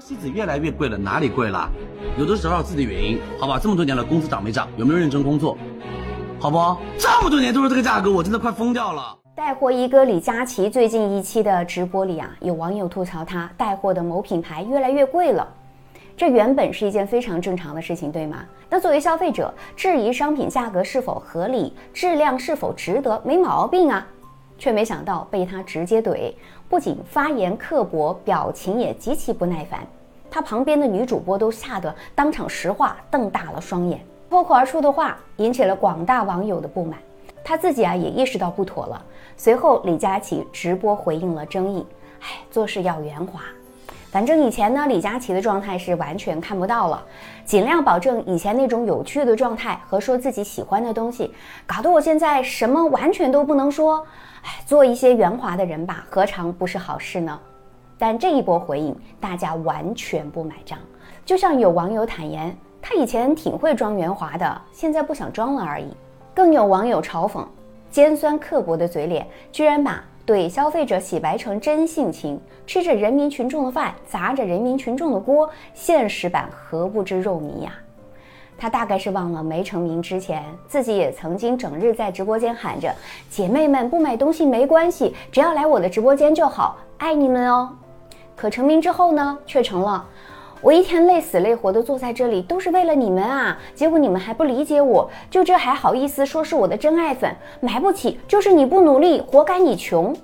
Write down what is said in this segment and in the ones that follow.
西子越来越贵了，哪里贵了？有的时候自己的原因，好吧？这么多年了，工资涨没涨？有没有认真工作？好不？这么多年都是这个价格，我真的快疯掉了。带货一哥李佳琦最近一期的直播里啊，有网友吐槽他带货的某品牌越来越贵了。这原本是一件非常正常的事情，对吗？那作为消费者，质疑商品价格是否合理，质量是否值得，没毛病啊。却没想到被他直接怼，不仅发言刻薄，表情也极其不耐烦。他旁边的女主播都吓得当场石化，瞪大了双眼。脱口而出的话引起了广大网友的不满，他自己啊也意识到不妥了。随后李佳琦直播回应了争议，哎，做事要圆滑。反正以前呢，李佳琦的状态是完全看不到了，尽量保证以前那种有趣的状态和说自己喜欢的东西，搞得我现在什么完全都不能说。哎，做一些圆滑的人吧，何尝不是好事呢？但这一波回应，大家完全不买账。就像有网友坦言，他以前挺会装圆滑的，现在不想装了而已。更有网友嘲讽，尖酸刻薄的嘴脸，居然把。对消费者洗白成真性情，吃着人民群众的饭，砸着人民群众的锅，现实版何不知肉糜呀？他大概是忘了没成名之前，自己也曾经整日在直播间喊着：“姐妹们不买东西没关系，只要来我的直播间就好，爱你们哦。”可成名之后呢，却成了。我一天累死累活的坐在这里，都是为了你们啊！结果你们还不理解我，就这还好意思说是我的真爱粉？买不起就是你不努力，活该你穷。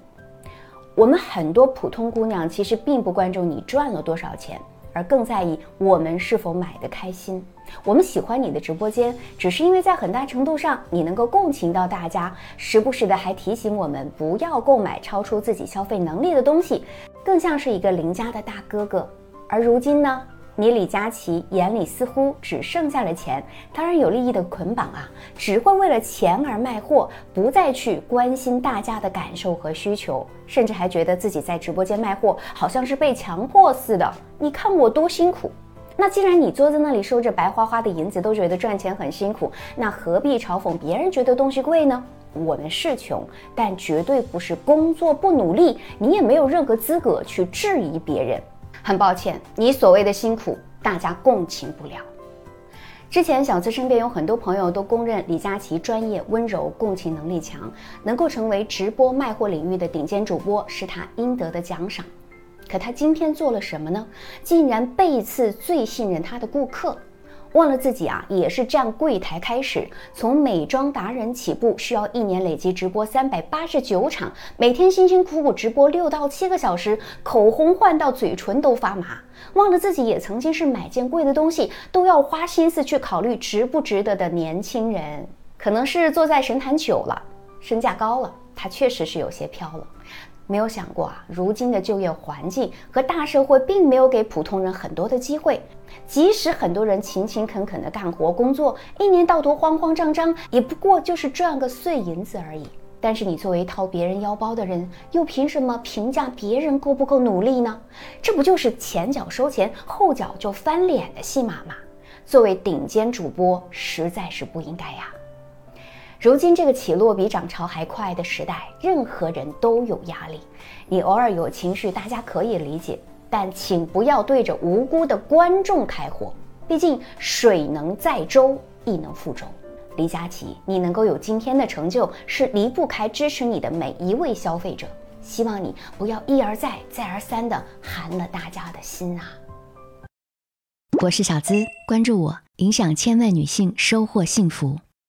我们很多普通姑娘其实并不关注你赚了多少钱，而更在意我们是否买的开心。我们喜欢你的直播间，只是因为在很大程度上你能够共情到大家，时不时的还提醒我们不要购买超出自己消费能力的东西，更像是一个邻家的大哥哥。而如今呢，你李佳琦眼里似乎只剩下了钱，当然有利益的捆绑啊，只会为了钱而卖货，不再去关心大家的感受和需求，甚至还觉得自己在直播间卖货好像是被强迫似的。你看我多辛苦，那既然你坐在那里收着白花花的银子都觉得赚钱很辛苦，那何必嘲讽别人觉得东西贵呢？我们是穷，但绝对不是工作不努力，你也没有任何资格去质疑别人。很抱歉，你所谓的辛苦，大家共情不了。之前小资身边有很多朋友都公认李佳琦专业、温柔、共情能力强，能够成为直播卖货领域的顶尖主播，是他应得的奖赏。可他今天做了什么呢？竟然背刺最信任他的顾客。忘了自己啊，也是站柜台开始，从美妆达人起步，需要一年累计直播三百八十九场，每天辛辛苦苦直播六到七个小时，口红换到嘴唇都发麻。忘了自己也曾经是买件贵的东西都要花心思去考虑值不值得的年轻人。可能是坐在神坛久了，身价高了，他确实是有些飘了。没有想过啊，如今的就业环境和大社会并没有给普通人很多的机会。即使很多人勤勤恳恳的干活工作，一年到头慌慌张张，也不过就是赚个碎银子而已。但是你作为掏别人腰包的人，又凭什么评价别人够不够努力呢？这不就是前脚收钱，后脚就翻脸的戏码吗？作为顶尖主播，实在是不应该呀。如今这个起落比涨潮还快的时代，任何人都有压力。你偶尔有情绪，大家可以理解，但请不要对着无辜的观众开火。毕竟水能载舟，亦能覆舟。李佳琦，你能够有今天的成就，是离不开支持你的每一位消费者。希望你不要一而再、再而三的寒了大家的心啊！我是小资，关注我，影响千万女性，收获幸福。